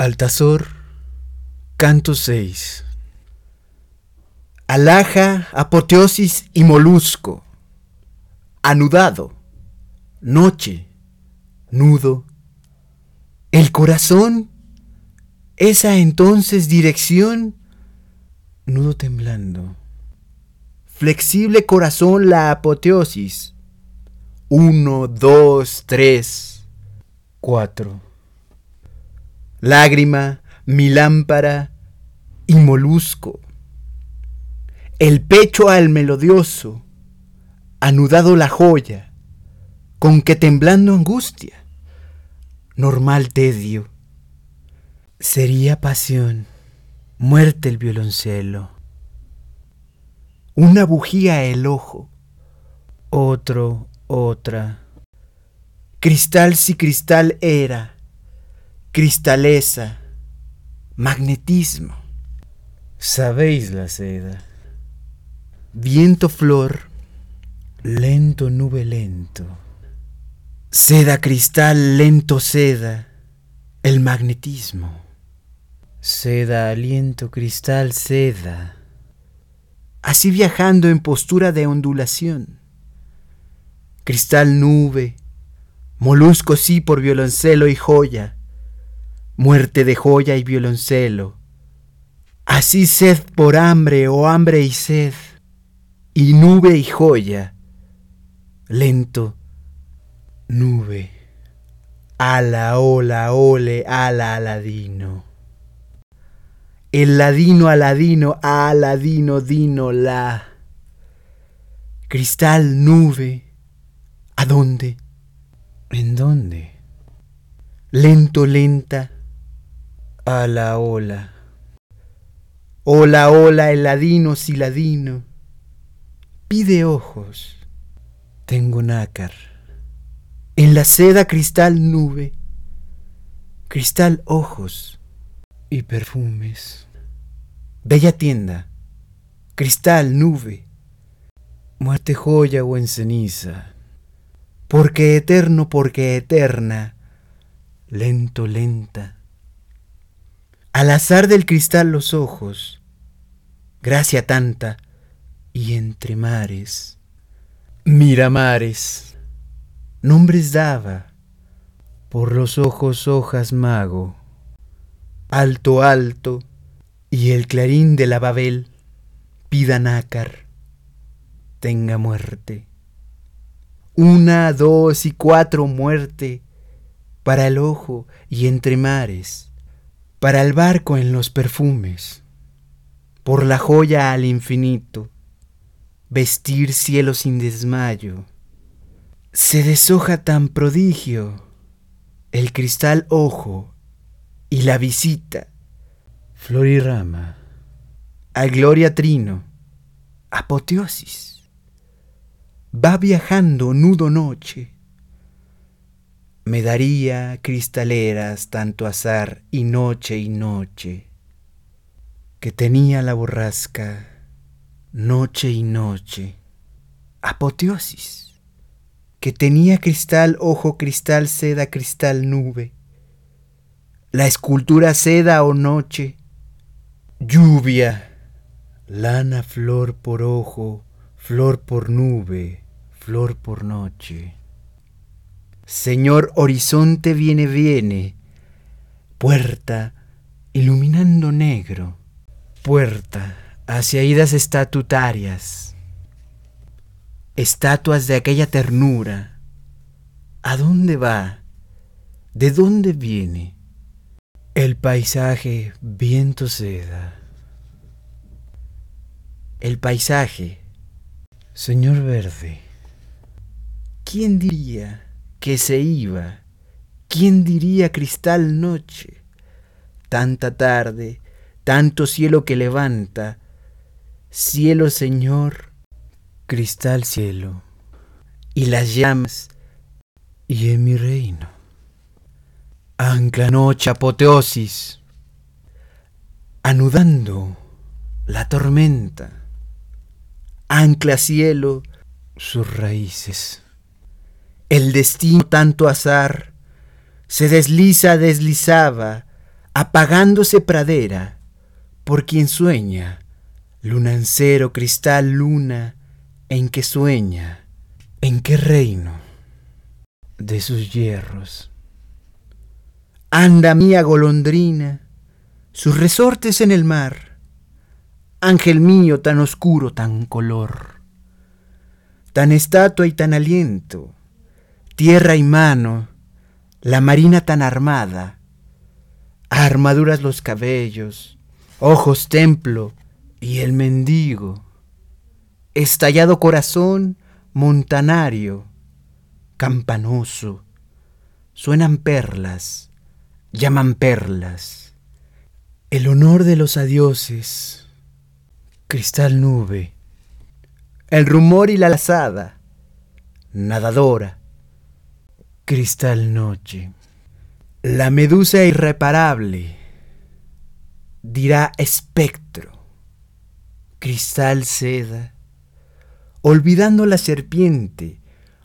Altazor, canto 6. Alhaja, apoteosis y molusco. Anudado, noche, nudo. El corazón, esa entonces dirección, nudo temblando. Flexible corazón la apoteosis. Uno, dos, tres, cuatro. Lágrima, mi lámpara y molusco. El pecho al melodioso, anudado la joya, con que temblando angustia, normal tedio. Sería pasión, muerte el violoncelo una bujía el ojo, otro, otra. Cristal si cristal era, cristaleza, magnetismo. Sabéis la seda. Viento flor, lento nube lento. Seda cristal lento seda, el magnetismo. Seda aliento cristal seda así viajando en postura de ondulación. Cristal nube, molusco sí por violoncelo y joya, muerte de joya y violoncelo, así sed por hambre o hambre y sed, y nube y joya, lento, nube, ala, ola, ole, ala, aladino. El ladino, aladino, aladino, dino, la. Cristal, nube. ¿A dónde? ¿En dónde? Lento, lenta. A la ola. Ola, ola, el ladino, siladino. Pide ojos. Tengo nácar. En la seda cristal nube. Cristal ojos y perfumes. Bella tienda, cristal, nube, muerte joya o en ceniza. Porque eterno, porque eterna, lento, lenta. Al azar del cristal los ojos, gracia tanta, y entre mares, miramares, nombres daba, por los ojos hojas mago alto, alto, y el clarín de la Babel pida nácar, tenga muerte. Una, dos y cuatro muerte para el ojo y entre mares, para el barco en los perfumes, por la joya al infinito, vestir cielo sin desmayo. Se deshoja tan prodigio el cristal ojo y la visita. Flor y rama. A gloria trino. Apoteosis. Va viajando nudo noche. Me daría cristaleras tanto azar y noche y noche. Que tenía la borrasca noche y noche. Apoteosis. Que tenía cristal, ojo, cristal, seda, cristal, nube la escultura seda o noche, lluvia, lana, flor por ojo, flor por nube, flor por noche. Señor horizonte viene, viene, puerta iluminando negro, puerta hacia idas estatutarias, estatuas de aquella ternura. ¿A dónde va? ¿De dónde viene? El paisaje, viento seda. El paisaje, señor verde. ¿Quién diría que se iba? ¿Quién diría cristal noche? Tanta tarde, tanto cielo que levanta. Cielo, Señor, cristal cielo. Y las llamas, y en mi reino. Ancla noche apoteosis, anudando la tormenta, ancla cielo sus raíces. El destino tanto azar. Se desliza, deslizaba apagándose pradera, por quien sueña, lunancero cristal luna, en que sueña, en qué reino de sus hierros. Anda mía golondrina, sus resortes en el mar, ángel mío tan oscuro, tan color, tan estatua y tan aliento, tierra y mano, la marina tan armada, armaduras los cabellos, ojos templo y el mendigo, estallado corazón montanario, campanoso, suenan perlas, llaman perlas, el honor de los adioses, cristal nube, el rumor y la lazada, nadadora, cristal noche. La medusa irreparable dirá espectro, cristal seda, olvidando la serpiente,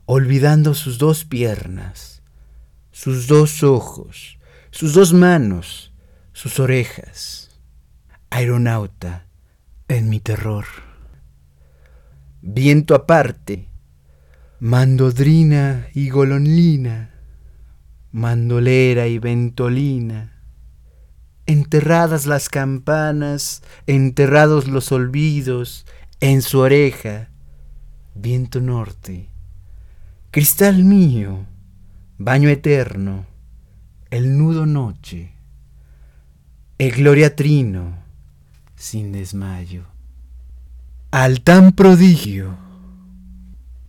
olvidando sus dos piernas, sus dos ojos, sus dos manos, sus orejas. Aeronauta en mi terror. Viento aparte, mandodrina y golonlina, mandolera y ventolina, enterradas las campanas, enterrados los olvidos, en su oreja, viento norte, cristal mío, baño eterno, el nudo noche, el gloria trino, sin desmayo. Al tan prodigio,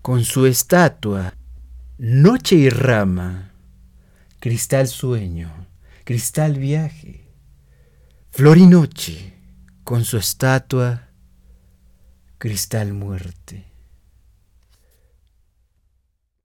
con su estatua, noche y rama, cristal sueño, cristal viaje, flor y noche, con su estatua, cristal muerte.